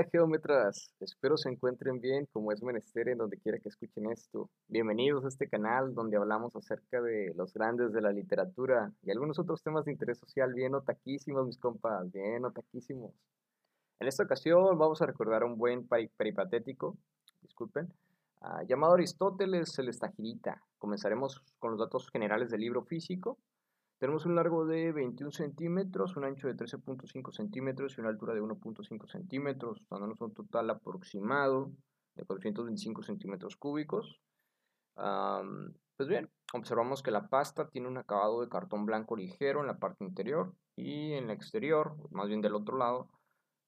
geómetras. Espero se encuentren bien, como es menester en donde quiera que escuchen esto. Bienvenidos a este canal donde hablamos acerca de los grandes de la literatura y algunos otros temas de interés social bien otaquísimos, mis compas, bien otaquísimos. En esta ocasión vamos a recordar a un buen peripatético, disculpen, ah, llamado Aristóteles el Estagirita. Comenzaremos con los datos generales del libro físico tenemos un largo de 21 centímetros, un ancho de 13.5 centímetros y una altura de 1.5 centímetros, dándonos un total aproximado de 425 centímetros cúbicos. pues bien, observamos que la pasta tiene un acabado de cartón blanco ligero en la parte interior y en el exterior, más bien del otro lado,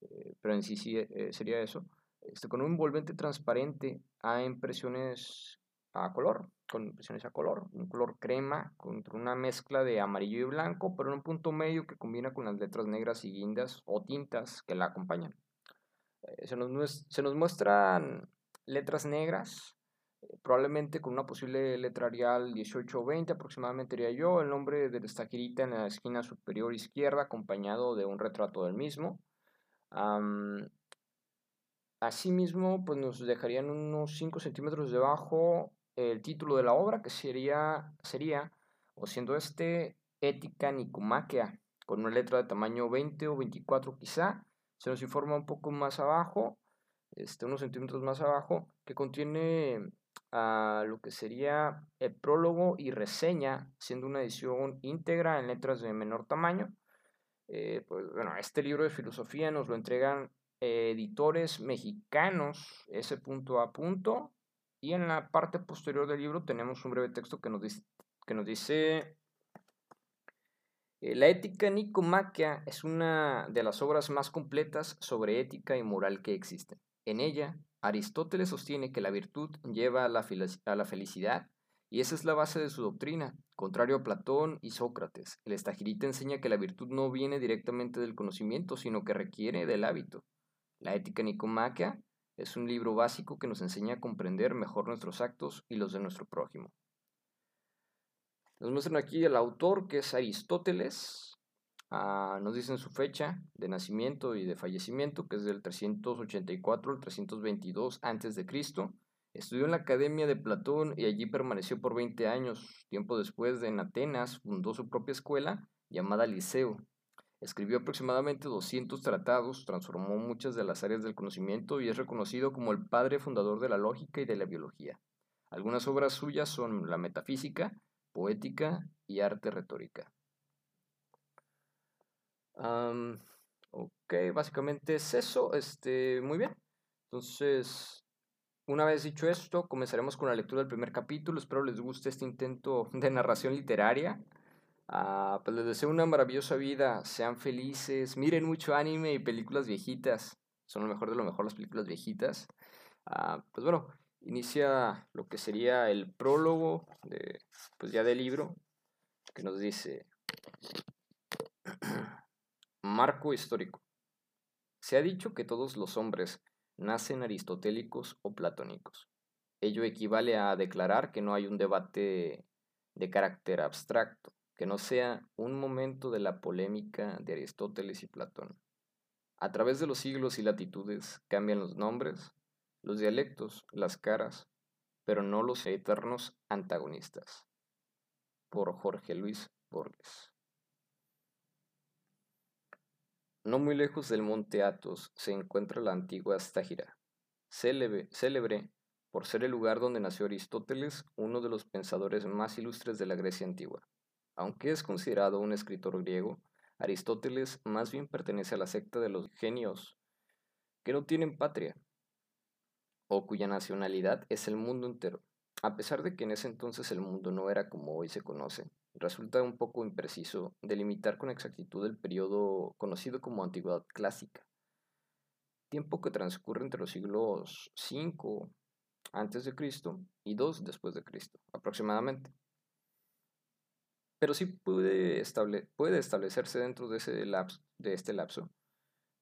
eh, pero en sí, sí eh, sería eso, este, con un envolvente transparente a impresiones a color, con impresiones a color, un color crema contra una mezcla de amarillo y blanco, pero en un punto medio que combina con las letras negras y guindas o tintas que la acompañan. Eh, se, nos, se, nos, muestran letras negras, eh, probablemente con una posible letra arial 18 o 20 aproximadamente diría yo, el nombre del estaquirita en la esquina superior izquierda acompañado de un retrato del mismo. Asimismo, pues nos dejarían unos 5 centímetros debajo el título de la obra, que sería, sería o siendo este, Ética Nicomaquea, con una letra de tamaño 20 o 24 quizá, se nos informa un poco más abajo, este, unos centímetros más abajo, que contiene a lo que sería el prólogo y reseña, siendo una edición íntegra en letras de menor tamaño. Eh, pues bueno, este libro de filosofía nos lo entregan editores mexicanos, ese punto a punto, y en la parte posterior del libro tenemos un breve texto que nos dice, que nos dice eh, la ética nicomaquia es una de las obras más completas sobre ética y moral que existen. En ella, Aristóteles sostiene que la virtud lleva a la, a la felicidad y esa es la base de su doctrina, contrario a Platón y Sócrates. El estagirita enseña que la virtud no viene directamente del conocimiento, sino que requiere del hábito. La ética nicomaquia es un libro básico que nos enseña a comprender mejor nuestros actos y los de nuestro prójimo. Nos muestran aquí el autor que es Aristóteles. Ah, nos dicen su fecha de nacimiento y de fallecimiento, que es del 384 al 322 a.C. Estudió en la Academia de Platón y allí permaneció por 20 años. Tiempo después, en Atenas, fundó su propia escuela llamada Liceo, Escribió aproximadamente 200 tratados, transformó muchas de las áreas del conocimiento y es reconocido como el padre fundador de la lógica y de la biología. Algunas obras suyas son la metafísica, poética y arte retórica. ok, básicamente es eso. Este, muy bien. Entonces, una vez dicho esto, comenzaremos con la lectura del primer capítulo. Espero les guste este intento de narración literaria. Ah, pues les deseo una maravillosa vida, sean felices, miren mucho anime y películas viejitas, son lo mejor de lo mejor las películas viejitas. Ah, pues bueno, inicia lo que sería el prólogo de, pues ya del libro, que nos dice Marco histórico. Se ha dicho que todos los hombres nacen aristotélicos o platónicos. Ello equivale a declarar que no hay un debate de carácter abstracto que no sea un momento de la polémica de Aristóteles y Platón. A través de los siglos y latitudes cambian los nombres, los dialectos, las caras, pero no los eternos antagonistas. Por Jorge Luis Borges. No muy lejos del monte Athos se encuentra la antigua célebre, célebre por ser el lugar donde nació Aristóteles, uno de los pensadores más ilustres de la Grecia antigua. Aunque es considerado un escritor griego, Aristóteles más bien pertenece a la secta de los genios que no tienen patria, o cuya nacionalidad es el mundo entero. A pesar de que en ese entonces el mundo no era como hoy se conoce, resulta un poco impreciso delimitar con exactitud el periodo conocido como Antigüedad Clásica, tiempo que transcurre entre los siglos V antes de Cristo y II después de Cristo, aproximadamente pero sí puede, establecerse dentro de, ese lapso, de este lapso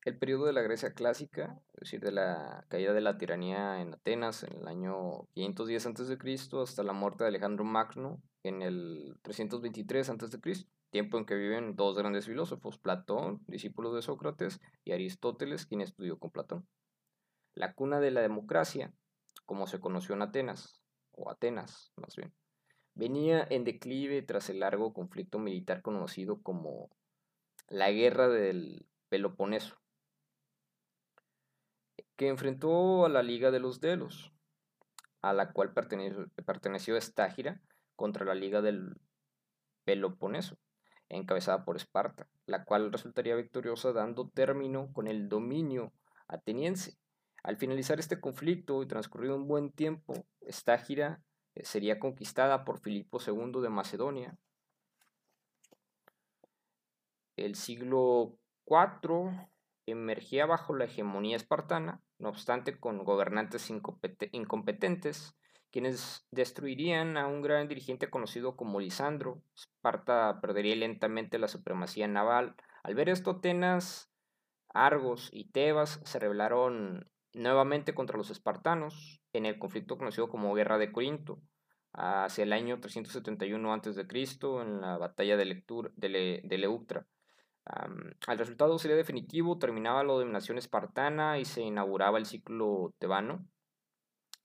el periodo de la Grecia clásica, es decir, de la caída de la tiranía en Atenas en el año 510 a.C. hasta la muerte de Alejandro Magno en el 323 a.C., tiempo en que viven dos grandes filósofos, Platón, discípulo de Sócrates, y Aristóteles, quien estudió con Platón. la cuna de la democracia, como se conoció en Atenas, o Atenas más bien, venía en declive tras el largo conflicto militar conocido como la Guerra del Peloponeso, que enfrentó a la Liga de los Delos, a la cual perteneció, Estágira contra la Liga del Peloponeso, encabezada por Esparta, la cual resultaría victoriosa dando término con el dominio ateniense. Al finalizar este conflicto y transcurrido un buen tiempo, Estágira sería conquistada por Filipo II de Macedonia. El siglo IV emergía bajo la hegemonía espartana, no obstante con gobernantes incompetentes, quienes destruirían a un gran dirigente conocido como Lisandro. Esparta perdería lentamente la supremacía naval. Al ver esto, Atenas, Argos y Tebas se rebelaron nuevamente contra los espartanos en el conflicto conocido como Guerra de Corinto, hacia el año 371 a.C., en la batalla de, Leuctra. al resultado sería definitivo, terminaba la dominación espartana y se inauguraba el ciclo tebano.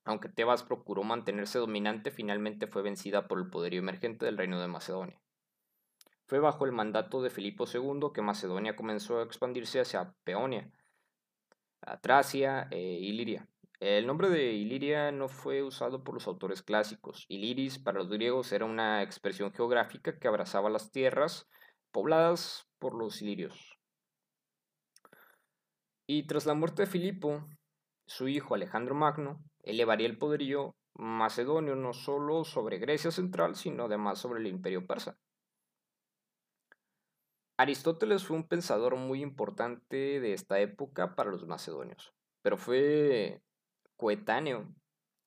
Aunque Tebas procuró mantenerse dominante, finalmente fue vencida por el poderío emergente del reino de Macedonia. Fue bajo el mandato de Filipo II que Macedonia comenzó a expandirse hacia Peonia, Tracia e Iliria. El nombre de Iliria no fue usado por los autores clásicos. Iliris para los griegos era una expresión geográfica que abrazaba las tierras pobladas por los ilirios. Y tras la muerte de Filipo, su hijo Alejandro Magno elevaría el poderío macedonio no solo sobre Grecia central, sino además sobre el imperio persa. Aristóteles fue un pensador muy importante de esta época para los macedonios, pero fue coetáneo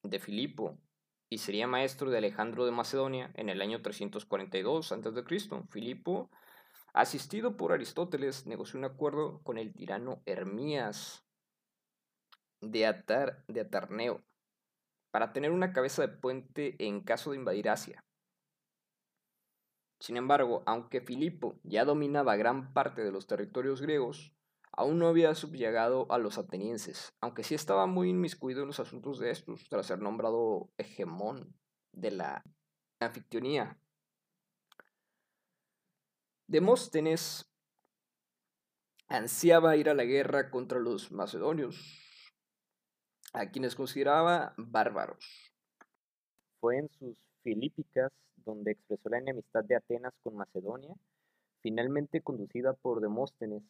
de Filipo y sería maestro de Alejandro de Macedonia en el año 342 a.C. Filipo, asistido por Aristóteles, negoció un acuerdo con el tirano Hermías de, Atar, de Atarneo para tener una cabeza de puente en caso de invadir Asia. Sin embargo, aunque Filipo ya dominaba gran parte de los territorios griegos, aún no había subyugado a los atenienses, aunque sí estaba muy inmiscuido en los asuntos de estos, tras ser nombrado hegemón de la anfictionía. Demóstenes ansiaba ir a la guerra contra los macedonios, a quienes consideraba bárbaros. Fue en sus Filípicas donde expresó la enemistad de Atenas con Macedonia, finalmente conducida por Demóstenes.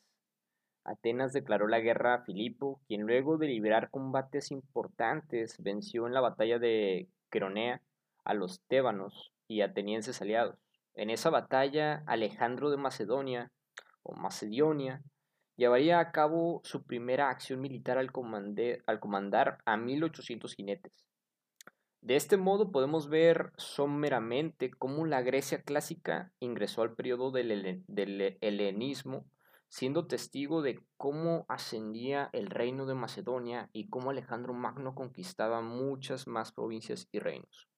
Atenas declaró la guerra a Filipo, quien luego de librar combates importantes venció en la batalla de Cronea a los tébanos y atenienses aliados. En esa batalla, Alejandro de Macedonia, o Macedonia, llevaría a cabo su primera acción militar al, al comandar a 1800 jinetes. De este modo podemos ver someramente cómo la Grecia clásica ingresó al periodo del, helenismo, siendo testigo de cómo ascendía el reino de Macedonia y cómo Alejandro Magno conquistaba muchas más provincias y reinos.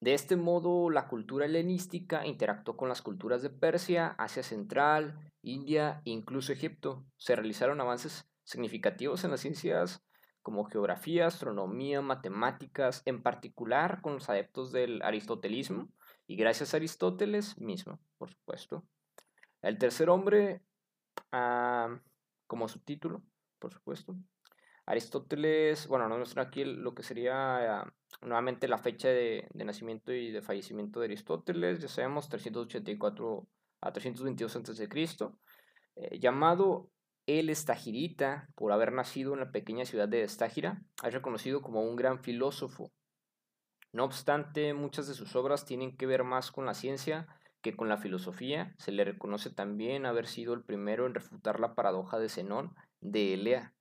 De este modo, la cultura helenística interactuó con las culturas de Persia, Asia Central, India e incluso Egipto. Se realizaron avances significativos en las ciencias como geografía, astronomía, matemáticas, en particular con los adeptos del aristotelismo y gracias a Aristóteles mismo, por supuesto. El tercer hombre, ah, como subtítulo, por supuesto. Aristóteles, bueno, nos muestra aquí lo que sería ah, nuevamente la fecha de, nacimiento y de fallecimiento de Aristóteles, ya sabemos, 384 a 322 a.C., eh, llamado el Estagirita, por haber nacido en la pequeña ciudad de Estágira, es reconocido como un gran filósofo. No obstante, muchas de sus obras tienen que ver más con la ciencia que con la filosofía. Se le reconoce también haber sido el primero en refutar la paradoja de Zenón de Elea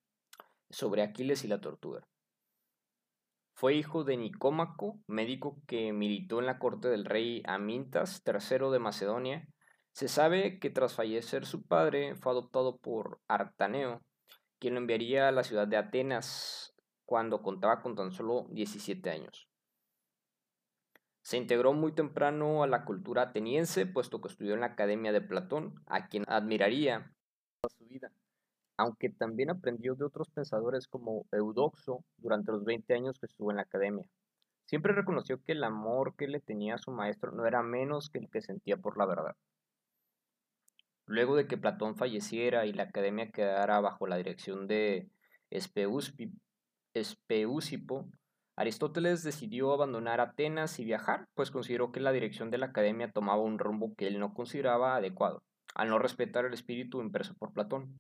sobre Aquiles y la tortuga. Fue hijo de Nicómaco, médico que militó en la corte del rey Amintas III de Macedonia se sabe que tras fallecer su padre fue adoptado por Artaneo, quien lo enviaría a la ciudad de Atenas cuando contaba con tan solo 17 años. Se integró muy temprano a la cultura ateniense, puesto que estudió en la Academia de Platón, a quien admiraría toda su vida. aunque también aprendió de otros pensadores como Eudoxo durante los 20 años que estuvo en la academia. Siempre reconoció que el amor que le tenía a su maestro no era menos que el que sentía por la verdad. Luego de que Platón falleciera y la academia quedara bajo la dirección de Espeusipo, Aristóteles decidió abandonar Atenas y viajar, pues consideró que la dirección de la academia tomaba un rumbo que él no consideraba adecuado, al no respetar el espíritu impreso por Platón.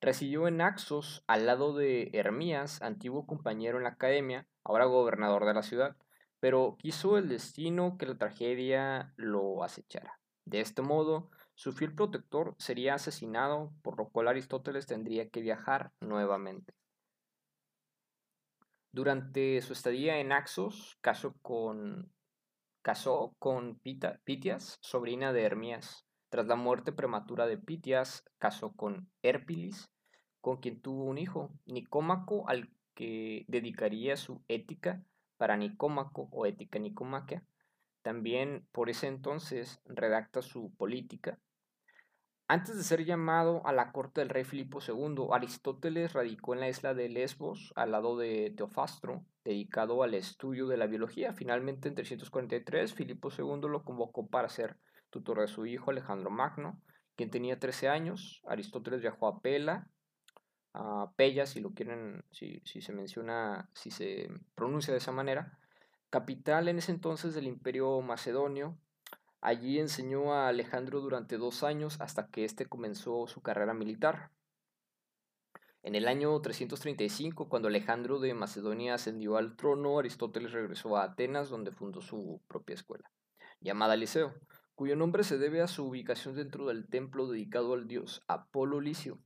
Residió en Naxos al lado de Hermías, antiguo compañero en la academia, ahora gobernador de la ciudad, pero quiso el destino que la tragedia lo acechara. De este modo, su fiel protector sería asesinado, por lo cual Aristóteles tendría que viajar nuevamente. Durante su estadía en Naxos, casó con, casó Pitias, sobrina de Hermías. Tras la muerte prematura de Pitias, casó con Hérpilis, con quien tuvo un hijo, Nicómaco, al que dedicaría su ética para Nicómaco o ética nicomaquia. También por ese entonces redacta su política, antes de ser llamado a la corte del rey Filipo II, Aristóteles radicó en la isla de Lesbos, al lado de Teofastro, dedicado al estudio de la biología. Finalmente, en 343, Filipo II lo convocó para ser tutor de su hijo Alejandro Magno, quien tenía 13 años. Aristóteles viajó a Pela, a Pella, si lo quieren, si, si se menciona, si se pronuncia de esa manera, capital en ese entonces del imperio macedonio, Allí enseñó a Alejandro durante dos años hasta que éste comenzó su carrera militar. En el año 335, cuando Alejandro de Macedonia ascendió al trono, Aristóteles regresó a Atenas, donde fundó su propia escuela, llamada Liceo, cuyo nombre se debe a su ubicación dentro del templo dedicado al dios Apolo Licio.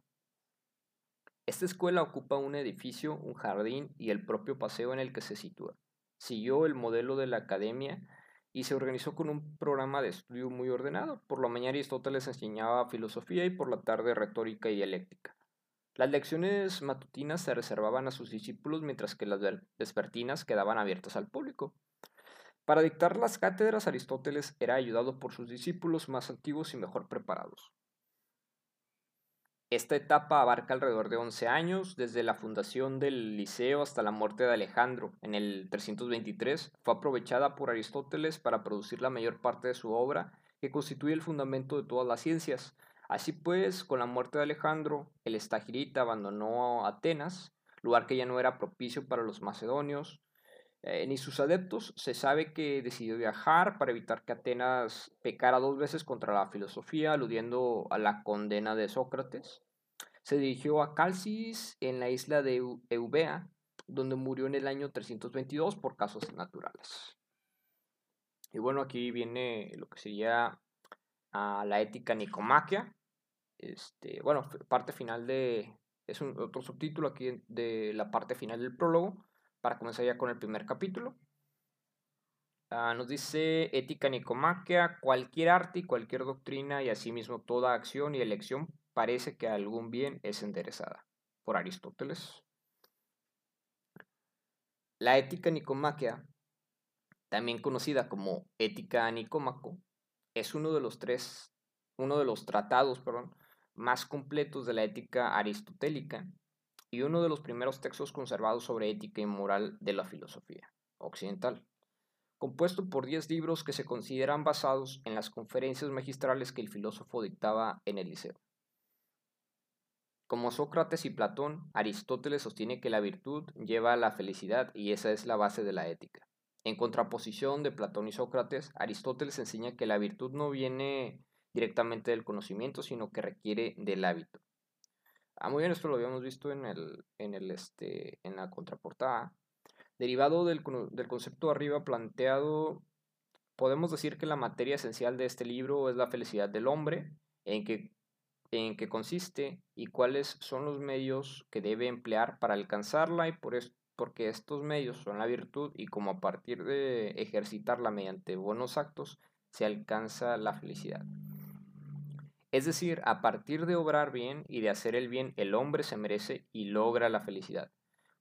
Esta escuela ocupa un edificio, un jardín y el propio paseo en el que se sitúa. Siguió el modelo de la academia y se organizó con un programa de estudio muy ordenado. Por la mañana Aristóteles enseñaba filosofía y por la tarde retórica y dialéctica. Las lecciones matutinas se reservaban a sus discípulos mientras que las vespertinas quedaban abiertas al público. Para dictar las cátedras, Aristóteles era ayudado por sus discípulos más antiguos y mejor preparados. Esta etapa abarca alrededor de 11 años, desde la fundación del Liceo hasta la muerte de Alejandro en el 323. Fue aprovechada por Aristóteles para producir la mayor parte de su obra, que constituye el fundamento de todas las ciencias. Así pues, con la muerte de Alejandro, el estagirita abandonó Atenas, lugar que ya no era propicio para los macedonios, eh, ni sus adeptos. Se sabe que decidió viajar para evitar que Atenas pecara dos veces contra la filosofía, aludiendo a la condena de Sócrates. Se dirigió a Calcis en la isla de Eubea, donde murió en el año 322 por casos naturales. Y bueno, aquí viene lo que sería a la ética nicomaquia. Este, bueno, parte final de. Es otro subtítulo aquí de la parte final del prólogo para comenzar ya con el primer capítulo. Ah, nos dice ética nicomaquia, cualquier arte y cualquier doctrina y asimismo toda acción y elección parece que algún bien es enderezada. Por Aristóteles. La ética nicomaquia, también conocida como ética nicómaco, es uno de los tres, uno de los tratados, más completos de la ética aristotélica y uno de los primeros textos conservados sobre ética y moral de la filosofía occidental, compuesto por 10 libros que se consideran basados en las conferencias magistrales que el filósofo dictaba en el liceo. Como Sócrates y Platón, Aristóteles sostiene que la virtud lleva a la felicidad y esa es la base de la ética. En contraposición de Platón y Sócrates, Aristóteles enseña que la virtud no viene directamente del conocimiento, sino que requiere del hábito. Ah, muy bien, esto lo habíamos visto en, el, en, el, este, en la contraportada. Derivado del, del concepto arriba planteado, podemos decir que la materia esencial de este libro es la felicidad del hombre, en qué en qué consiste y cuáles son los medios que debe emplear para alcanzarla y por porque estos medios son la virtud y como a partir de ejercitarla mediante buenos actos se alcanza la felicidad. Es decir, a partir de obrar bien y de hacer el bien, el hombre se merece y logra la felicidad.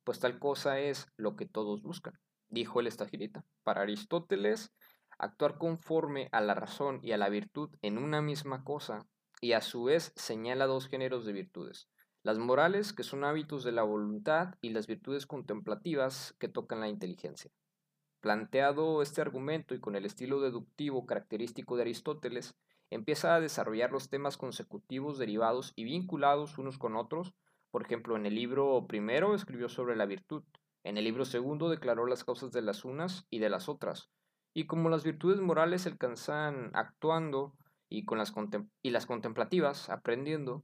Pues tal cosa es lo que todos buscan, dijo el estagirita. Para Aristóteles, actuar conforme a la razón y a la virtud en una misma cosa, y a su vez señala dos géneros de virtudes, las morales, que son hábitos de la voluntad, y las virtudes contemplativas, que tocan la inteligencia. Planteado este argumento y con el estilo deductivo característico de Aristóteles, empieza a desarrollar los temas consecutivos derivados y vinculados unos con otros. Por ejemplo, en el libro primero escribió sobre la virtud, en el libro segundo declaró las causas de las unas y de las otras. Y como las virtudes morales se alcanzan actuando y, con las, y las contemplativas aprendiendo,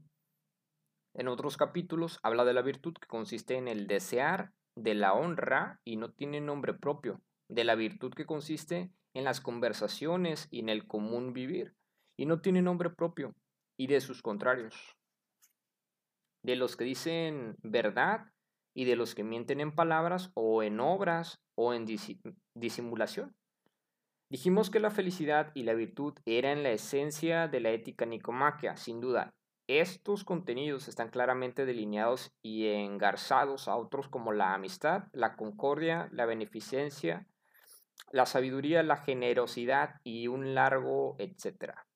en otros capítulos habla de la virtud que consiste en el desear de la honra y no tiene nombre propio, de la virtud que consiste en las conversaciones y en el común vivir, y no tiene nombre propio, y de sus contrarios, de los que dicen verdad y de los que mienten en palabras o en obras o en disimulación. Dijimos que la felicidad y la virtud eran la esencia de la ética nicomaquia, sin duda, estos contenidos están claramente delineados y engarzados a otros como la amistad, la concordia, la beneficencia, la sabiduría, la generosidad y un largo etcétera.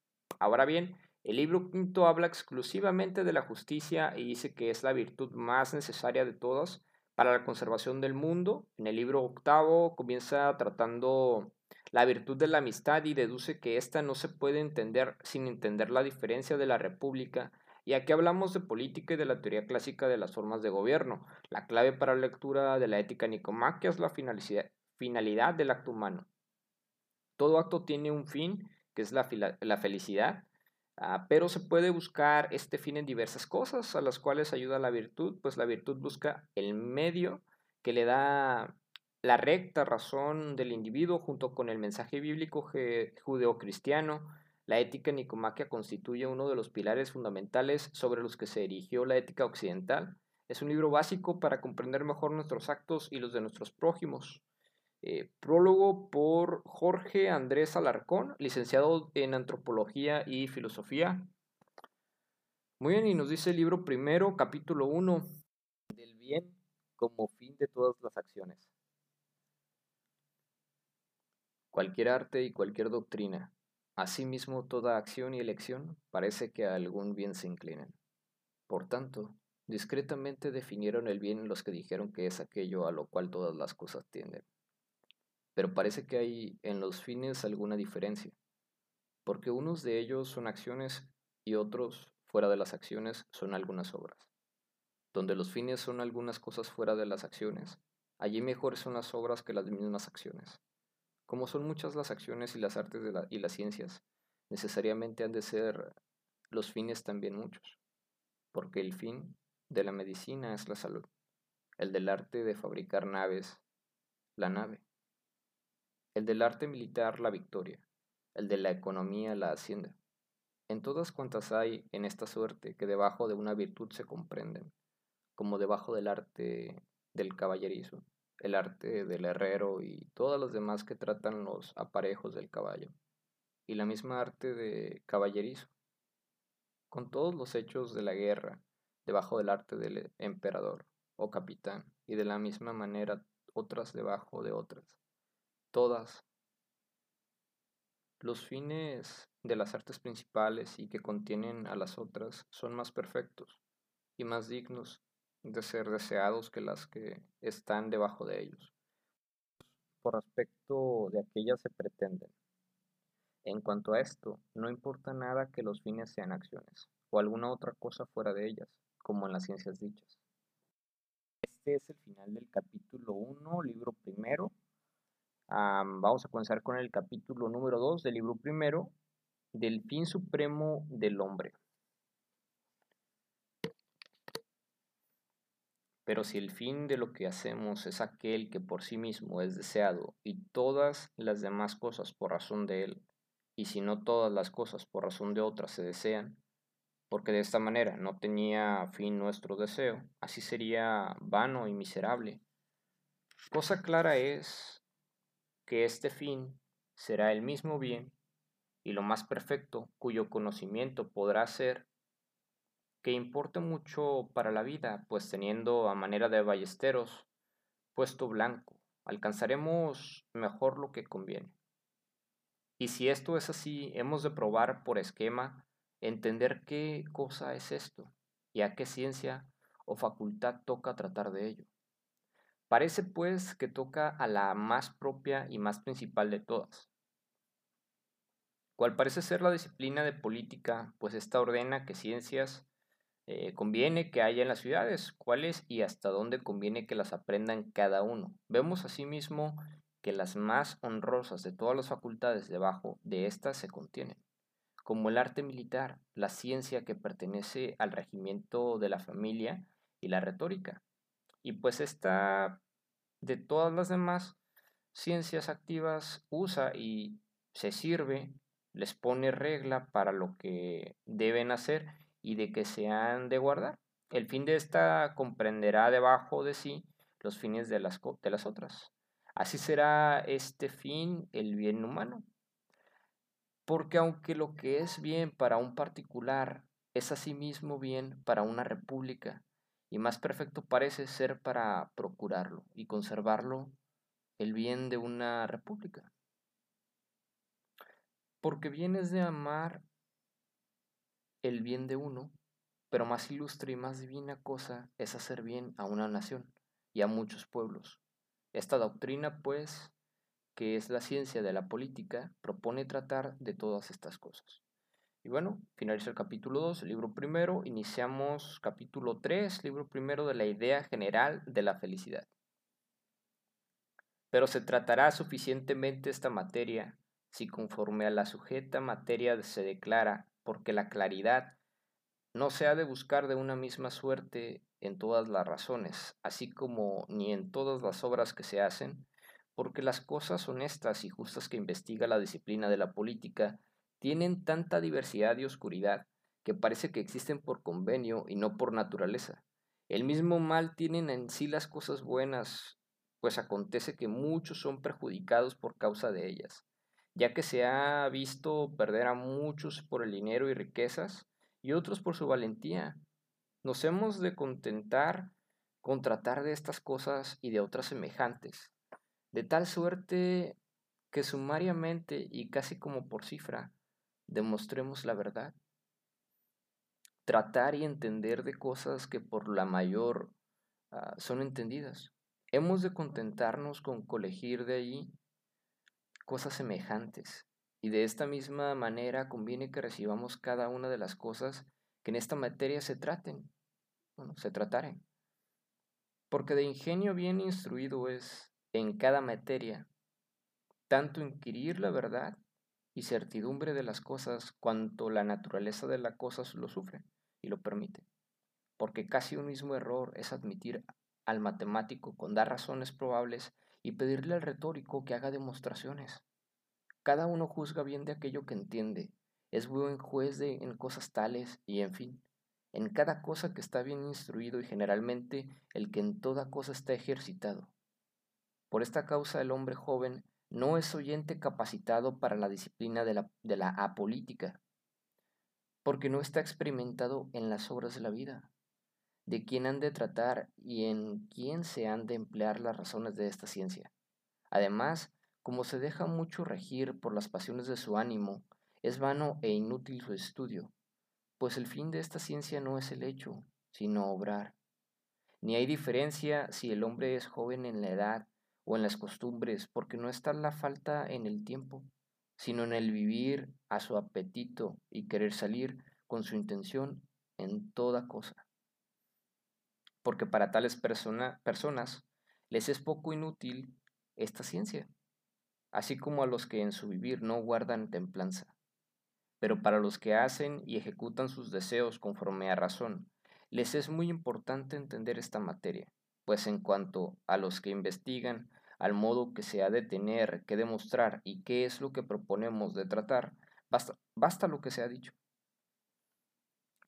Ahora bien, el libro quinto habla exclusivamente de la justicia y dice que es la virtud más necesaria de todas para la conservación del mundo. En el libro octavo comienza tratando la virtud de la amistad y deduce que ésta no se puede entender sin entender la diferencia de la república y aquí hablamos de política y de la teoría clásica de las formas de gobierno. La clave para la lectura de la ética nicomaquia es la finalidad del acto humano. Todo acto tiene un fin, que es la, felicidad, ah, pero se puede buscar este fin en diversas cosas, a las cuales ayuda la virtud, pues la virtud busca el medio que le da la recta razón del individuo junto con el mensaje bíblico judeocristiano la ética nicomaquia constituye uno de los pilares fundamentales sobre los que se erigió la ética occidental. Es un libro básico para comprender mejor nuestros actos y los de nuestros prójimos. Eh, prólogo por Jorge Andrés Alarcón, licenciado en Antropología y Filosofía. Muy bien, y nos dice el libro primero, capítulo 1, del bien como fin de todas las acciones. Cualquier arte y cualquier doctrina Asimismo, toda acción y elección parece que a algún bien se inclinan. Por tanto, discretamente definieron el bien los que dijeron que es aquello a lo cual todas las cosas tienden. Pero parece que hay en los fines alguna diferencia, porque unos de ellos son acciones y otros, fuera de las acciones, son algunas obras. Donde los fines son algunas cosas fuera de las acciones, allí mejores son las obras que las mismas acciones. Como son muchas las acciones y las artes y las ciencias, necesariamente han de ser los fines también muchos, porque el fin de la medicina es la salud, el del arte de fabricar naves, la nave, el del arte militar, la victoria, el de la economía, la hacienda. En todas cuantas hay en esta suerte que debajo de una virtud se comprenden, como debajo del arte del caballerismo, el arte del herrero y todas las demás que tratan los aparejos del caballo, y la misma arte de caballerizo, con todos los hechos de la guerra, debajo del arte del emperador o capitán, y de la misma manera otras debajo de otras, todas. Los fines de las artes principales y que contienen a las otras son más perfectos y más dignos de ser deseados que las que están debajo de ellos. Por aspecto de aquellas se pretenden. En cuanto a esto, no importa nada que los fines sean acciones, o alguna otra cosa fuera de ellas, como en las ciencias dichas. Este es el final del capítulo 1, libro primero. Vamos a comenzar con el capítulo número 2 del libro primero, del fin supremo del hombre. Pero si el fin de lo que hacemos es aquel que por sí mismo es deseado y todas las demás cosas por razón de él, y si no todas las cosas por razón de otras se desean, porque de esta manera no tenía fin nuestro deseo, así sería vano y miserable. Cosa clara es que este fin será el mismo bien y lo más perfecto cuyo conocimiento podrá ser que importa mucho para la vida, pues teniendo a manera de ballesteros puesto blanco, alcanzaremos mejor lo que conviene. Y si esto es así, hemos de probar por esquema entender qué cosa es esto y a qué ciencia o facultad toca tratar de ello. Parece pues que toca a la más propia y más principal de todas, cual parece ser la disciplina de política, pues esta ordena que ciencias eh, conviene que haya en las ciudades, cuáles y hasta dónde conviene que las aprendan cada uno. Vemos asimismo que las más honrosas de todas las facultades debajo de estas se contienen, como el arte militar, la ciencia que pertenece al regimiento de la familia y la retórica. Y pues esta, de todas las demás ciencias activas, usa y se sirve, les pone regla para lo que deben hacer y de que se han de guardar. El fin de esta comprenderá debajo de sí los fines de las, de las otras. Así será este fin el bien humano. Porque aunque lo que es bien para un particular es asimismo bien para una república, y más perfecto parece ser para procurarlo y conservarlo el bien de una república. Porque bien es de amar el bien de uno, pero más ilustre y más divina cosa es hacer bien a una nación y a muchos pueblos. Esta doctrina, pues, que es la ciencia de la política, propone tratar de todas estas cosas. Y bueno, finaliza el capítulo 2, el libro primero, iniciamos capítulo 3, libro primero de la idea general de la felicidad. Pero se tratará suficientemente esta materia si conforme a la sujeta materia se declara, porque la claridad no se ha de buscar de una misma suerte en todas las razones, así como ni en todas las obras que se hacen, porque las cosas honestas y justas que investiga la disciplina de la política tienen tanta diversidad y oscuridad que parece que existen por convenio y no por naturaleza. El mismo mal tienen en sí las cosas buenas, pues acontece que muchos son perjudicados por causa de ellas, ya que se ha visto perder a muchos por el dinero y riquezas y otros por su valentía. Nos hemos de contentar con tratar de estas cosas y de otras semejantes, de tal suerte que sumariamente y casi como por cifra, demostremos la verdad. Tratar y entender de cosas que por la mayor ah, son entendidas. Hemos de contentarnos con colegir de allí cosas semejantes, y de esta misma manera conviene que recibamos cada una de las cosas que en esta materia se traten, bueno, se trataren. Porque de ingenio bien instruido es en cada materia, tanto inquirir la verdad y certidumbre de las cosas cuanto la naturaleza de la cosa lo sufre y lo permite. Porque casi un mismo error es admitir al matemático con dar razones probables y pedirle al retórico que haga demostraciones. Cada uno juzga bien de aquello que entiende, es buen juez de, en cosas tales y en fin, en cada cosa que está bien instruido y generalmente el que en toda cosa está ejercitado. Por esta causa el hombre joven no es oyente capacitado para la disciplina de la, apolítica, porque no está experimentado en las obras de la vida, de quién han de tratar y en quién se han de emplear las razones de esta ciencia. Además, como se deja mucho regir por las pasiones de su ánimo, es vano e inútil su estudio, pues el fin de esta ciencia no es el hecho, sino obrar. Ni hay diferencia si el hombre es joven en la edad o en las costumbres, porque no está la falta en el tiempo, sino en el vivir a su apetito y querer salir con su intención en toda cosa. Porque para tales personas les es poco inútil esta ciencia, así como a los que en su vivir no guardan templanza. Pero para los que hacen y ejecutan sus deseos conforme a razón, les es muy importante entender esta materia, pues en cuanto a los que investigan al modo que se ha de tener que demostrar y qué es lo que proponemos de tratar, basta, lo que se ha dicho.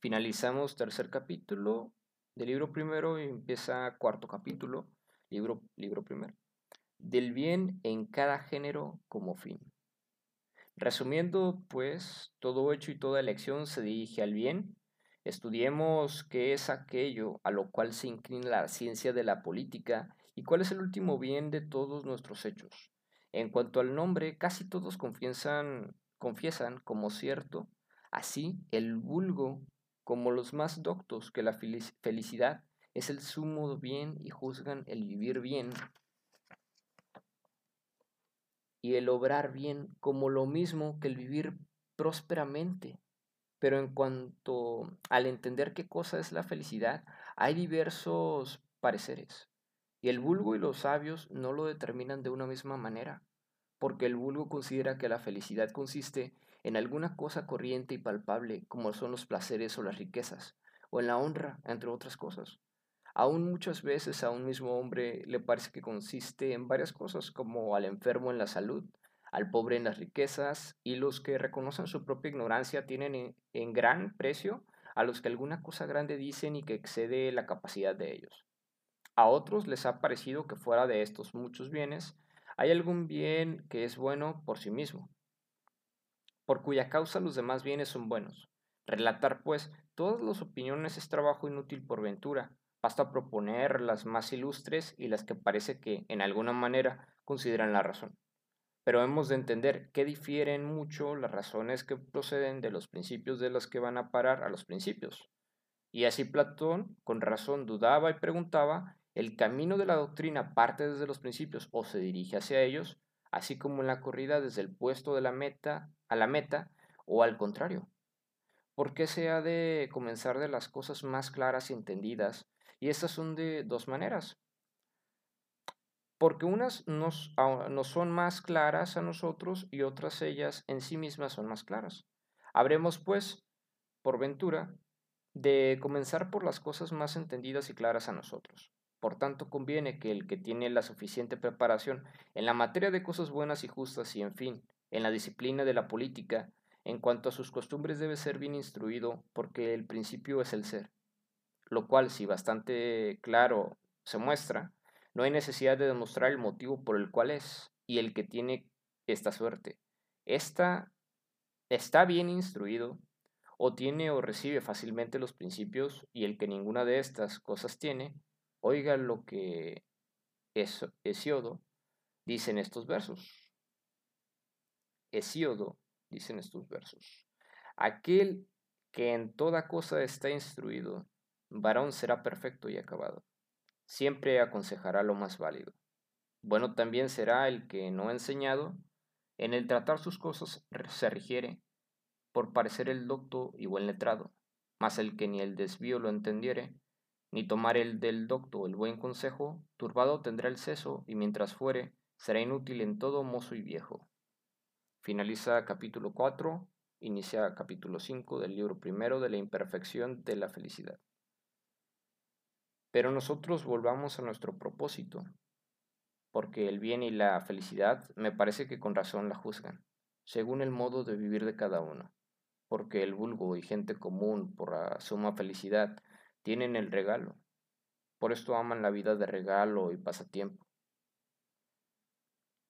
Finalizamos tercer capítulo del libro primero y empieza cuarto capítulo, libro, libro primero, del bien en cada género como fin. Resumiendo, pues, todo hecho y toda elección se dirige al bien Estudiemos qué es aquello a lo cual se inclina la ciencia de la política y cuál es el último bien de todos nuestros hechos. En cuanto al nombre, casi todos confiesan, confiesan como cierto, así el vulgo como los más doctos que la felicidad es el sumo bien y juzgan el vivir bien y el obrar bien como lo mismo que el vivir prósperamente. Pero en cuanto al entender qué cosa es la felicidad, hay diversos pareceres. Y el vulgo y los sabios no lo determinan de una misma manera, porque el vulgo considera que la felicidad consiste en alguna cosa corriente y palpable, como son los placeres o las riquezas, o en la honra, entre otras cosas. Aún muchas veces a un mismo hombre le parece que consiste en varias cosas, como al enfermo en la salud, al pobre en las riquezas, y los que reconocen su propia ignorancia tienen en, gran precio a los que alguna cosa grande dicen y que excede la capacidad de ellos. A otros les ha parecido que fuera de estos muchos bienes hay algún bien que es bueno por sí mismo, por cuya causa los demás bienes son buenos. Relatar, pues, todas las opiniones es trabajo inútil por ventura, Basta proponer las más ilustres y las que parece que, en alguna manera, consideran la razón. Pero hemos de entender que difieren mucho las razones que proceden de los principios de las que van a parar a los principios. Y así Platón, con razón, dudaba y preguntaba, ¿el camino de la doctrina parte desde los principios o se dirige hacia ellos, así como en la corrida desde el puesto de la meta a la meta, o al contrario? ¿Por qué se ha de comenzar de las cosas más claras y entendidas y estas son de dos maneras. Porque unas nos, nos son más claras a nosotros y otras ellas en sí mismas son más claras. Habremos, pues, por ventura, de comenzar por las cosas más entendidas y claras a nosotros. Por tanto, conviene que el que tiene la suficiente preparación en la materia de cosas buenas y justas y, en fin, en la disciplina de la política, en cuanto a sus costumbres debe ser bien instruido, porque el principio es el ser lo cual si bastante claro se muestra, no hay necesidad de demostrar el motivo por el cual es y el que tiene esta suerte. Esta está bien instruido o tiene o recibe fácilmente los principios y el que ninguna de estas cosas tiene, oiga lo que Hesiodo dice en estos versos. Hesíodo dice en estos versos. Aquel que en toda cosa está instruido varón será perfecto y acabado. Siempre aconsejará lo más válido. Bueno también será el que no ha enseñado, en el tratar sus cosas se rigiere, por parecer el docto y buen letrado, mas el que ni el desvío lo entendiere, ni tomar el del docto el buen consejo, turbado tendrá el seso, y mientras fuere, será inútil en todo mozo y viejo. Finaliza capítulo 4, inicia capítulo 5 del libro primero de la imperfección de la felicidad. Pero nosotros volvamos a nuestro propósito, porque el bien y la felicidad me parece que con razón la juzgan, según el modo de vivir de cada uno, porque el vulgo y gente común por la suma felicidad tienen el regalo, por esto aman la vida de regalo y pasatiempo.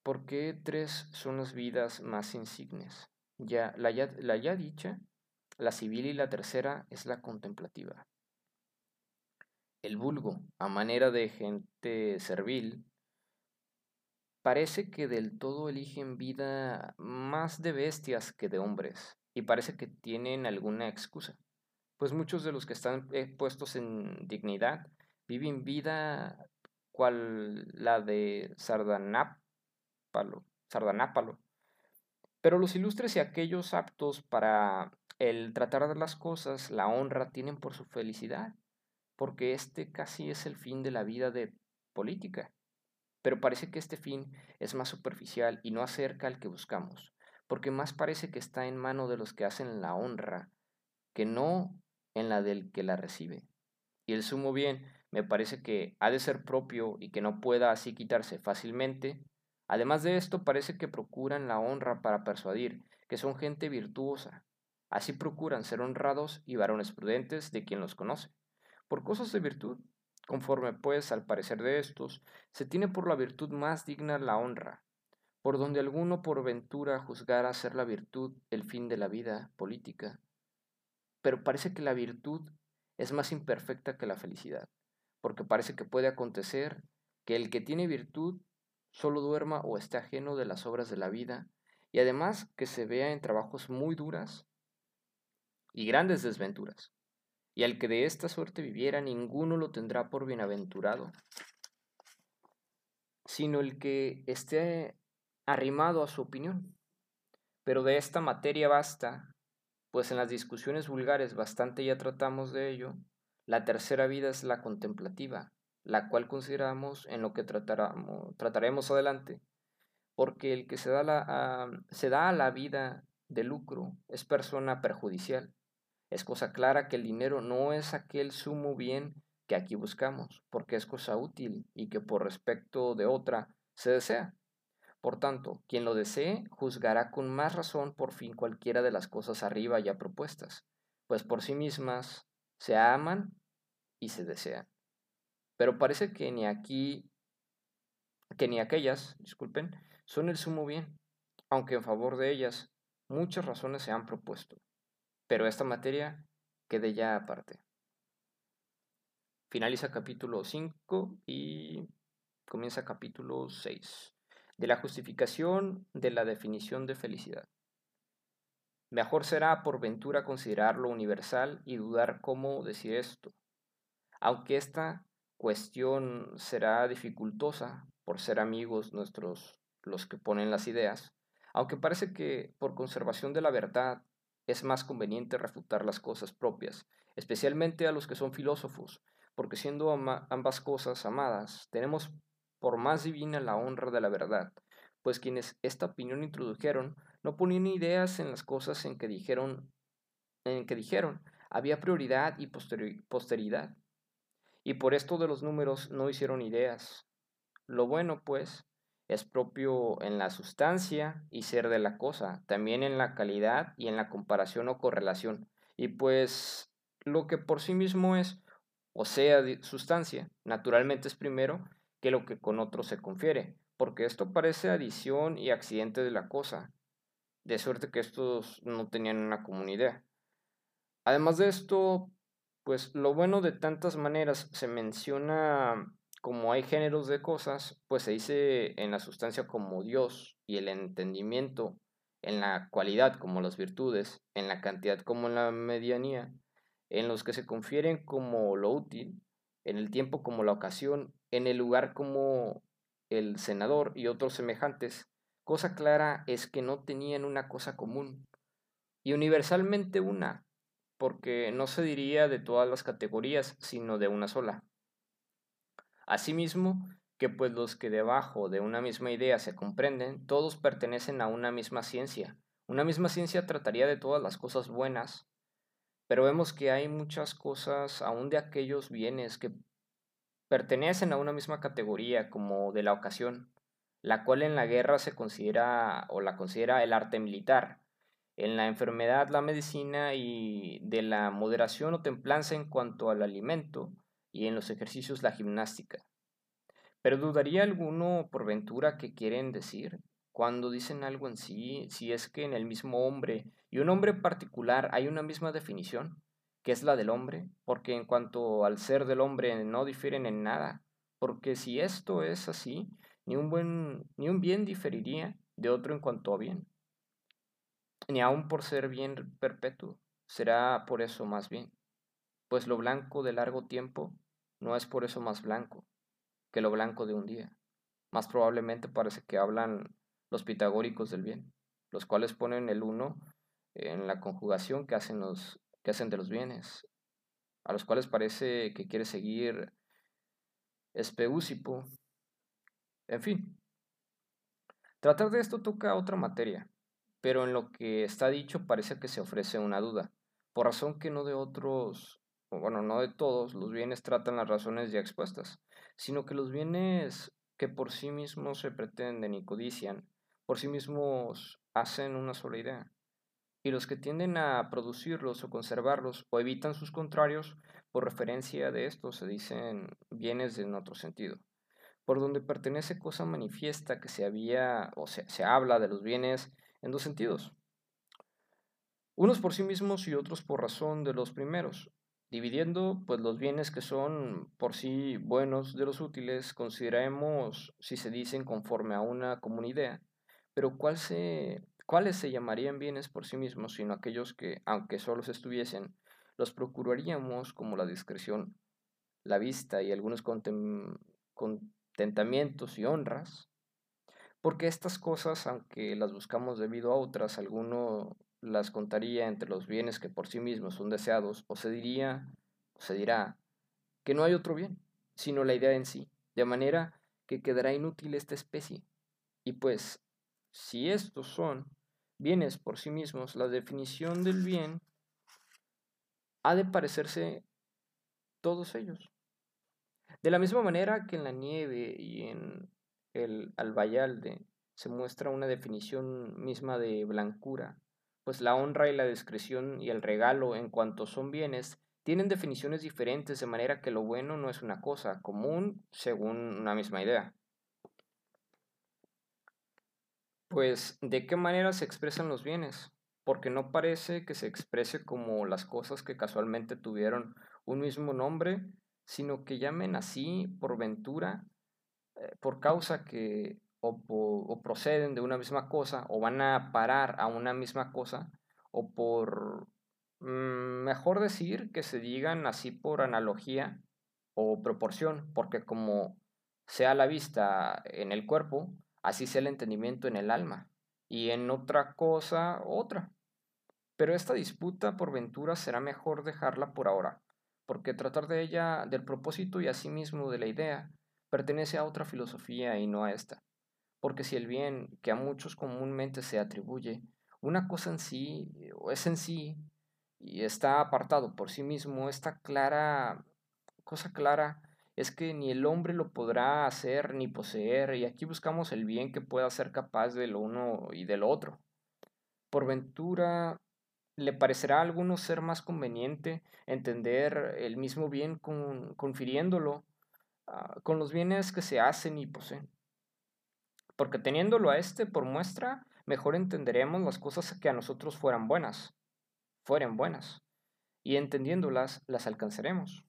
¿Por qué tres son las vidas más insignes? Ya, la, ya, la ya dicha, la civil y la tercera es la contemplativa. El vulgo, a manera de gente servil, parece que del todo eligen vida más de bestias que de hombres, y parece que tienen alguna excusa, pues muchos de los que están eh, puestos en dignidad viven vida cual la de Sardanápalo, Sardanápalo. Pero los ilustres y aquellos aptos para el tratar de las cosas, la honra, tienen por su felicidad porque este casi es el fin de la vida de política. Pero parece que este fin es más superficial y no acerca al que buscamos, porque más parece que está en mano de los que hacen la honra, que no en la del que la recibe. Y el sumo bien me parece que ha de ser propio y que no pueda así quitarse fácilmente. Además de esto, parece que procuran la honra para persuadir que son gente virtuosa. Así procuran ser honrados y varones prudentes de quien los conoce por cosas de virtud. Conforme pues al parecer de estos, se tiene por la virtud más digna la honra, por donde alguno por ventura juzgara ser la virtud el fin de la vida política. Pero parece que la virtud es más imperfecta que la felicidad, porque parece que puede acontecer que el que tiene virtud solo duerma o esté ajeno de las obras de la vida, y además que se vea en trabajos muy duras y grandes desventuras y al que de esta suerte viviera ninguno lo tendrá por bienaventurado, sino el que esté arrimado a su opinión. Pero de esta materia basta, pues en las discusiones vulgares bastante ya tratamos de ello, la tercera vida es la contemplativa, la cual consideramos en lo que trataremos adelante, porque el que se da, la, se da a la vida de lucro es persona perjudicial. Es cosa clara que el dinero no es aquel sumo bien que aquí buscamos, porque es cosa útil y que por respecto de otra se desea. Por tanto, quien lo desee juzgará con más razón por fin cualquiera de las cosas arriba ya propuestas, pues por sí mismas se aman y se desean. Pero parece que ni aquí, que ni aquellas, disculpen, son el sumo bien, aunque en favor de ellas muchas razones se han propuesto. Pero esta materia quede ya aparte. Finaliza capítulo 5 y comienza capítulo 6 de la justificación de la definición de felicidad. Mejor será por ventura considerarlo universal y dudar cómo decir esto, aunque esta cuestión será dificultosa por ser amigos nuestros los que ponen las ideas, aunque parece que por conservación de la verdad es más conveniente refutar las cosas propias, especialmente a los que son filósofos, porque siendo ambas cosas amadas, tenemos por más divina la honra de la verdad, pues quienes esta opinión introdujeron no ponían ideas en las cosas en que dijeron, en que dijeron, había prioridad y posteridad. Y por esto de los números no hicieron ideas. Lo bueno, pues, es propio en la sustancia y ser de la cosa, también en la calidad y en la comparación o correlación. Y pues lo que por sí mismo es, o sea, sustancia, naturalmente es primero que lo que con otros se confiere, porque esto parece adición y accidente de la cosa, de suerte que estos no tenían una comunidad. Además de esto, pues lo bueno de tantas maneras se menciona como hay géneros de cosas, pues se dice en la sustancia como Dios y el entendimiento, en la cualidad como las virtudes, en la cantidad como la medianía, en los que se confieren como lo útil, en el tiempo como la ocasión en el lugar como el senador y otros semejantes, cosa clara es que no tenían una cosa común, y universalmente una, porque no se diría de todas las categorías, sino de una sola. Asimismo, que pues los que debajo de una misma idea se comprenden, todos pertenecen a una misma ciencia. Una misma ciencia trataría de todas las cosas buenas, pero vemos que hay muchas cosas, aún de aquellos bienes que pertenecen a una misma categoría como de la ocasión, la cual en la guerra se considera o la considera el arte militar, en la enfermedad la medicina y de la moderación o templanza en cuanto al alimento y en los ejercicios la gimnástica. Pero dudaría alguno por ventura que quieren decir cuando dicen algo en sí, si es que en el mismo hombre y un hombre particular hay una misma definición que es la del hombre, porque en cuanto al ser del hombre no difieren en nada, porque si esto es así, ni un, buen, ni un bien diferiría de otro en cuanto a bien, ni aun por ser bien perpetuo, será por eso más bien, pues lo blanco de largo tiempo no es por eso más blanco que lo blanco de un día. Más probablemente parece que hablan los pitagóricos del bien, los cuales ponen el uno en la conjugación que hacen los de los bienes, a los cuales parece que quiere seguir Espeúsipo. En fin, tratar de esto toca otra materia, pero en lo que está dicho parece que se ofrece una duda, por razón que no de otros, bueno, no de todos los bienes tratan las razones ya expuestas, sino que los bienes que por sí mismos se pretenden y codician, por sí mismos hacen una sola idea y los que tienden a producirlos o conservarlos o evitan sus contrarios, por referencia de estos se dicen bienes en otro sentido. Por donde pertenece cosa manifiesta que se había o se habla de los bienes en dos sentidos. Unos por sí mismos y otros por razón de los primeros, dividiendo pues los bienes que son por sí buenos de los útiles, consideremos si se dicen conforme a una común idea, pero ¿Cuáles se llamarían bienes por sí mismos, sino aquellos que, aunque solos estuviesen, los procuraríamos como la discreción, la vista y algunos contentamientos y honras, porque estas cosas, aunque las buscamos debido a otras, alguno las contaría entre los bienes que por sí mismos son deseados, o se diría, se dirá, que no hay otro bien, sino la idea en sí, de manera que quedará inútil esta especie. Y pues, si estos son bienes por sí mismos, la definición del bien ha de parecerse todos ellos. De la misma manera que en la nieve y en el albayalde se muestra una definición misma de blancura, pues la honra y la discreción y el regalo en cuanto son bienes tienen definiciones diferentes de manera que lo bueno no es una cosa común según una misma idea. Pues, ¿de qué manera se expresan los bienes? Porque no parece que se exprese como las cosas que casualmente tuvieron un mismo nombre, sino que llamen así por ventura, eh, por causa que o, proceden de una misma cosa, o van a parar a una misma cosa, o por, mm, mejor decir, que se digan así por analogía o proporción, porque como sea la vista en el cuerpo, así sea el entendimiento en el alma, y en otra cosa otra. Pero esta disputa por ventura será mejor dejarla por ahora, porque tratar de ella, del propósito y asimismo de la idea, pertenece a otra filosofía y no a esta. Porque si el bien que a muchos comúnmente se atribuye, una cosa en sí, o es en sí, y está apartado por sí mismo, esta clara, cosa clara, es que ni el hombre lo podrá hacer ni poseer, y aquí buscamos el bien que pueda ser capaz de lo uno y del otro. Por ventura, le parecerá a alguno ser más conveniente entender el mismo bien confiriéndolo ah, con los bienes que se hacen y poseen. Porque teniéndolo a este por muestra, mejor entenderemos las cosas que a nosotros fueran buenas, fueren buenas, y entendiéndolas las alcanzaremos.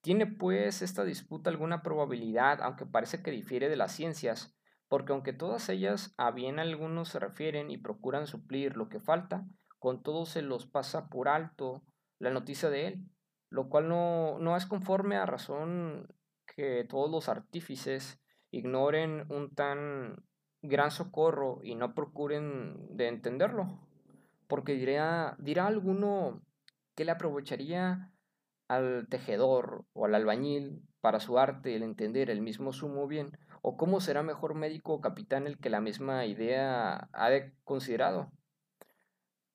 Tiene pues esta disputa alguna probabilidad, aunque parece que difiere de las ciencias, porque aunque todas ellas a bien algunos se refieren y procuran suplir lo que falta, con todo se los pasa por alto la noticia de él, lo cual no, no es conforme a razón que todos los artífices ignoren un tan gran socorro y no procuren de entenderlo, porque dirá, dirá alguno que le aprovecharía al tejedor o al albañil para su arte el entender el mismo sumo bien, o cómo será mejor médico o capitán el que la misma idea ha considerado.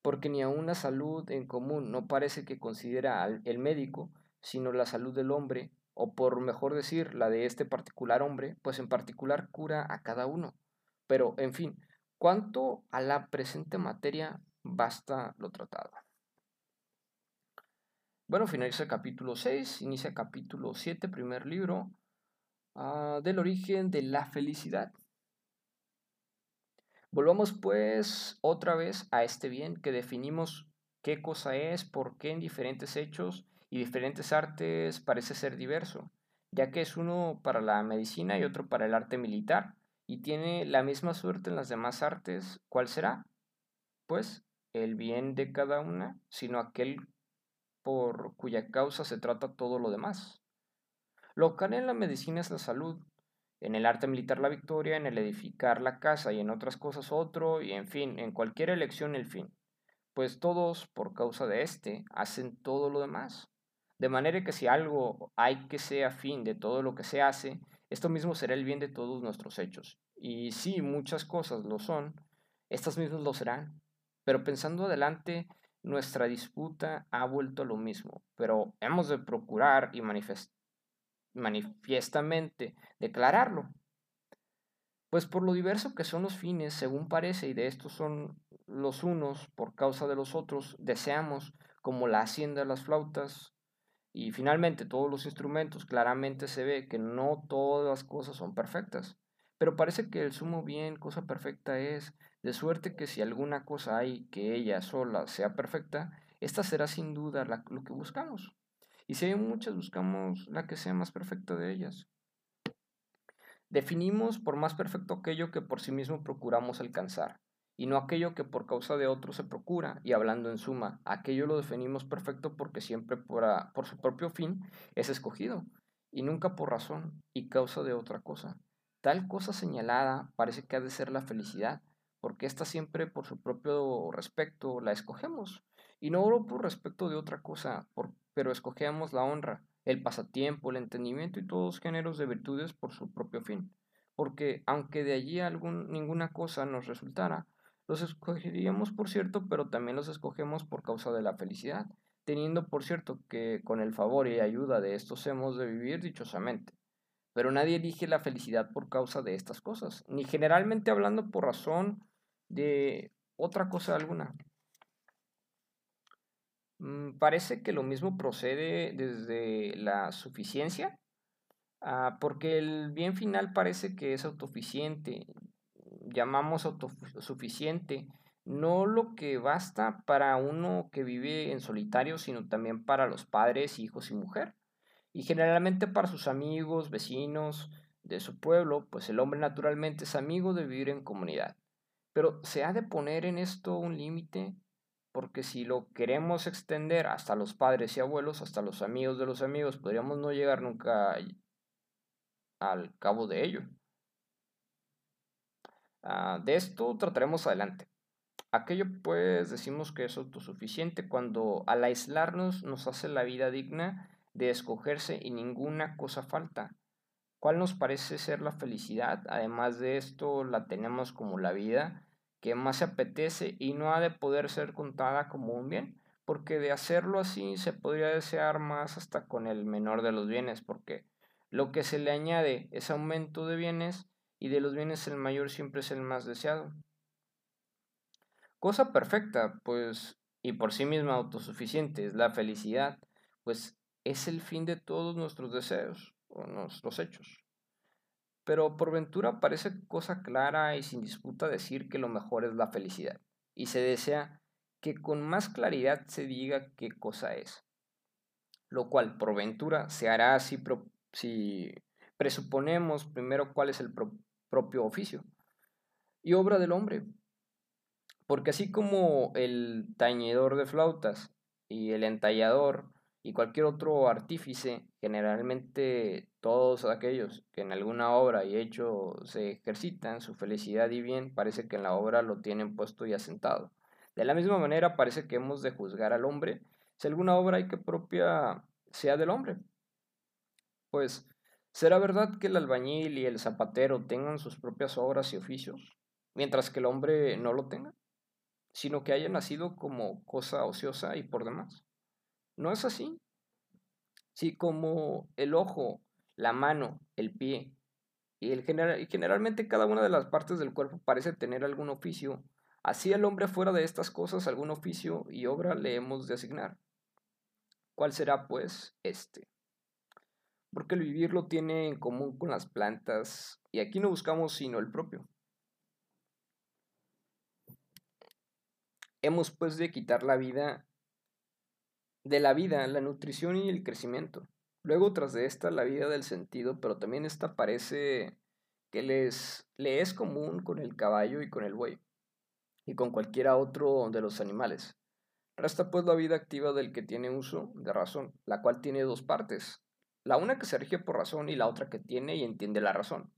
Porque ni aun la salud en común no parece que considera al, el médico, sino la salud del hombre, o por mejor decir, la de este particular hombre, pues en particular cura a cada uno. Pero, en fin, cuanto a la presente materia, basta lo tratado. Bueno, finaliza el capítulo 6, inicia el capítulo 7, primer libro, ah, del origen de la felicidad. Volvamos pues otra vez a este bien que definimos qué cosa es, por qué en diferentes hechos y diferentes artes parece ser diverso, ya que es uno para la medicina y otro para el arte militar, y tiene la misma suerte en las demás artes, ¿cuál será? Pues el bien de cada una, sino aquel por cuya causa se trata todo lo demás. Lo que en la medicina es la salud, en el arte militar la victoria, en el edificar la casa y en otras cosas otro, y en fin, en cualquier elección el fin. Pues todos, por causa de éste, hacen todo lo demás. De manera que si algo hay que sea fin de todo lo que se hace, esto mismo será el bien de todos nuestros hechos. Y si muchas cosas lo son, estas mismas lo serán. Pero pensando adelante, nuestra disputa ha vuelto a lo mismo, pero hemos de procurar y manifiestamente declararlo. Pues por lo diverso que son los fines, según parece, y de estos son los unos por causa de los otros, deseamos, como la hacienda de las flautas, y finalmente todos los instrumentos, claramente se ve que no todas las cosas son perfectas, pero parece que el sumo bien, cosa perfecta es, de suerte que si alguna cosa hay que ella sola sea perfecta, esta será sin duda lo que buscamos. Y si hay muchas, buscamos la que sea más perfecta de ellas. Definimos por más perfecto aquello que por sí mismo procuramos alcanzar. Y no aquello que por causa de otro se procura, y hablando en suma, aquello lo definimos perfecto porque siempre por, por su propio fin es escogido, y nunca por razón y causa de otra cosa. Tal cosa señalada parece que ha de ser la felicidad, porque ésta siempre por su propio respecto la escogemos, y no por respecto de otra cosa, pero escogemos la honra, el pasatiempo, el entendimiento y todos géneros de virtudes por su propio fin, porque aunque de allí algún, ninguna cosa nos resultara, los escogeríamos por cierto, pero también los escogemos por causa de la felicidad, teniendo por cierto que con el favor y ayuda de estos hemos de vivir dichosamente. Pero nadie elige la felicidad por causa de estas cosas, ni generalmente hablando por razón de otra cosa alguna. Mm, parece que lo mismo procede desde la suficiencia, ah, porque el bien final parece que es autosuficiente. Llamamos autosuficiente no lo que basta para uno que vive en solitario, sino también para los padres, hijos y mujer y generalmente para sus amigos, vecinos de su pueblo, pues el hombre naturalmente es amigo de vivir en comunidad. Pero se ha de poner en esto un límite, porque si lo queremos extender hasta los padres y abuelos, hasta los amigos de los amigos, podríamos no llegar nunca al cabo de ello. Ah, de esto trataremos adelante. Aquello pues decimos que es autosuficiente cuando al aislarnos nos hace la vida digna de escogerse y ninguna cosa falta. ¿Cuál nos parece ser la felicidad? Además de esto, la tenemos como la vida que más se apetece y no ha de poder ser contada como un bien, porque de hacerlo así se podría desear más hasta con el menor de los bienes, porque lo que se le añade es aumento de bienes y de los bienes el mayor siempre es el más deseado. Cosa perfecta, pues, y por sí misma autosuficiente es la felicidad, pues es el fin de todos nuestros deseos o nuestros hechos. Pero por ventura parece cosa clara y sin disputa decir que lo mejor es la felicidad, y se desea que con más claridad se diga qué cosa es, lo cual por ventura se hará si, si presuponemos primero cuál es el propio oficio y obra del hombre, porque así como el tañedor de flautas y el entallador y cualquier otro artífice, generalmente todos aquellos que en alguna obra y hecho se ejercitan su felicidad y bien, parece que en la obra lo tienen puesto y asentado. De la misma manera parece que hemos de juzgar al hombre si alguna obra hay que propia sea del hombre. Pues, ¿será verdad que el albañil y el zapatero tengan sus propias obras y oficios, mientras que el hombre no lo tenga, sino que haya nacido como cosa ociosa y por demás? No es así. Si como el ojo, la mano, el pie y, y generalmente cada una de las partes del cuerpo parece tener algún oficio, así el hombre fuera de estas cosas algún oficio y obra le hemos de asignar. ¿Cuál será pues este? Porque el vivir lo tiene en común con las plantas y aquí no buscamos sino el propio. Hemos pues de quitar la vida de la vida, la nutrición y el crecimiento. Luego, tras de esta, la vida del sentido, pero también esta parece que les, le es común con el caballo y con el buey, y con cualquiera otro de los animales. Resta pues la vida activa del que tiene uso de razón, la cual tiene dos partes, la una que se rige por razón y la otra que tiene y entiende la razón.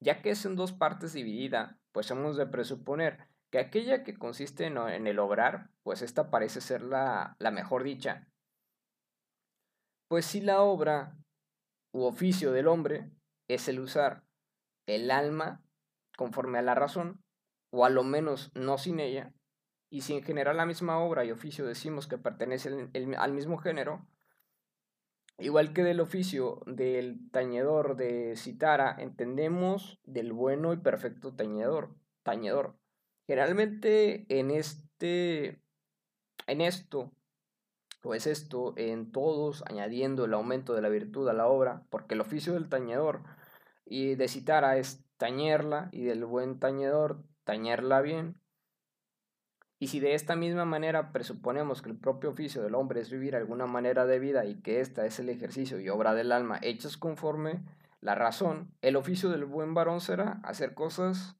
Ya que es en dos partes dividida, pues hemos de presuponer que aquella que consiste en, el obrar, pues esta parece ser la, la mejor dicha. Pues si la obra u oficio del hombre es el usar el alma conforme a la razón, o a lo menos no sin ella, y si en general la misma obra y oficio decimos que pertenece al mismo género, igual que del oficio del tañedor de citara, entendemos del bueno y perfecto tañedor, tañedor. Generalmente en este, en esto, o es esto, en todos, añadiendo el aumento de la virtud a la obra, porque el oficio del tañedor y de citara es tañerla, y del buen tañedor tañerla bien. Y si de esta misma manera presuponemos que el propio oficio del hombre es vivir alguna manera de vida y que ésta es el ejercicio y obra del alma hechas conforme la razón, el oficio del buen varón será hacer cosas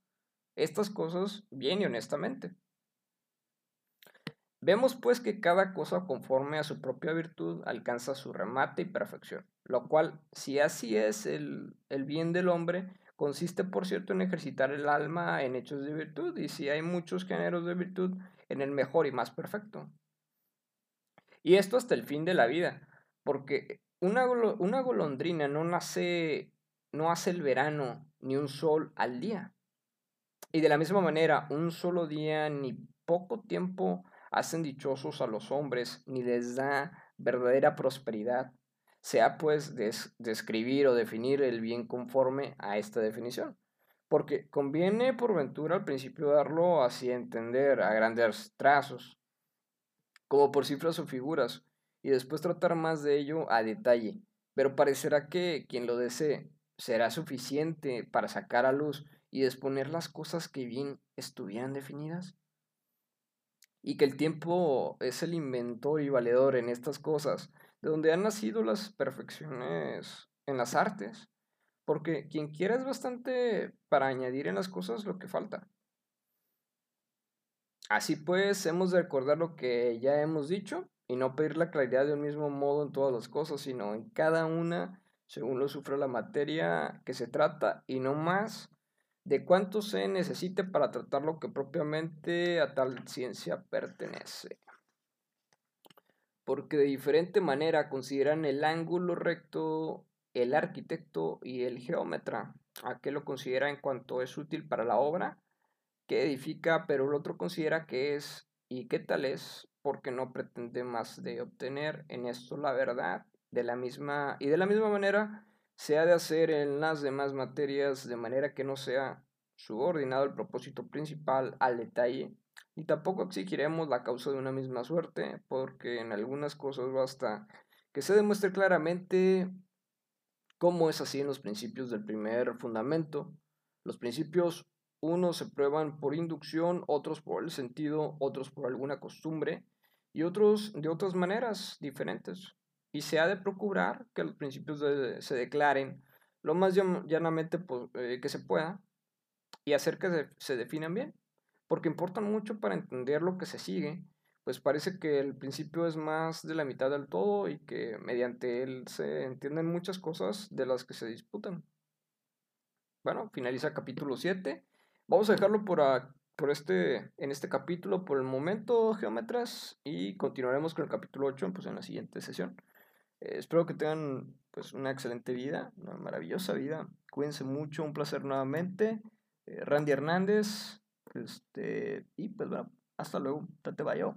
estas cosas bien y honestamente. Vemos pues que cada cosa conforme a su propia virtud alcanza su remate y perfección, lo cual, si así es el, el, bien del hombre, consiste por cierto en ejercitar el alma en hechos de virtud, y si hay muchos géneros de virtud, en el mejor y más perfecto. Y esto hasta el fin de la vida, porque una, una golondrina no nace, no hace el verano ni un sol al día. Y de la misma manera, un solo día ni poco tiempo hacen dichosos a los hombres, ni les da verdadera prosperidad, sea pues describir o definir el bien conforme a esta definición. Porque conviene por ventura al principio darlo así a entender a grandes trazos, como por cifras o figuras, y después tratar más de ello a detalle. Pero parecerá que quien lo desee será suficiente para sacar a luz y exponer las cosas que bien estuvieran definidas y que el tiempo es el inventor y valedor en estas cosas, de donde han nacido las perfecciones en las artes, porque quien quiera es bastante para añadir en las cosas lo que falta. Así pues, hemos de recordar lo que ya hemos dicho y no pedir la claridad de un mismo modo en todas las cosas, sino en cada una según lo sufre la materia que se trata y no más de cuánto se necesite para tratar lo que propiamente a tal ciencia pertenece. Porque de diferente manera consideran el ángulo recto el arquitecto y el geómetra. Aquel lo considera en cuanto es útil para la obra que edifica, pero el otro considera que es y qué tal es porque no pretende más de obtener en esto la verdad de la misma y de la misma manera se ha de hacer en las demás materias de manera que no sea subordinado el propósito principal al detalle, y tampoco exigiremos la causa de una misma suerte, porque en algunas cosas basta que se demuestre claramente cómo es así en los principios del primer fundamento. Los principios unos se prueban por inducción, otros por el sentido, otros por alguna costumbre y otros de otras maneras diferentes y se ha de procurar que los principios se declaren lo más llanamente eh, que se pueda y hacer que se, definan bien, porque importan mucho para entender lo que se sigue, pues parece que el principio es más de la mitad del todo y que mediante él se entienden muchas cosas de las que se disputan. Bueno, finaliza capítulo 7. Vamos a dejarlo por, por este, en este capítulo por el momento, geómetras, y continuaremos con el capítulo 8 pues, en la siguiente sesión. Eh, espero que tengan pues una excelente vida, una maravillosa vida. Cuídense mucho, un placer nuevamente. Eh, Randy Hernández, este, y pues bueno, hasta luego, te vaya.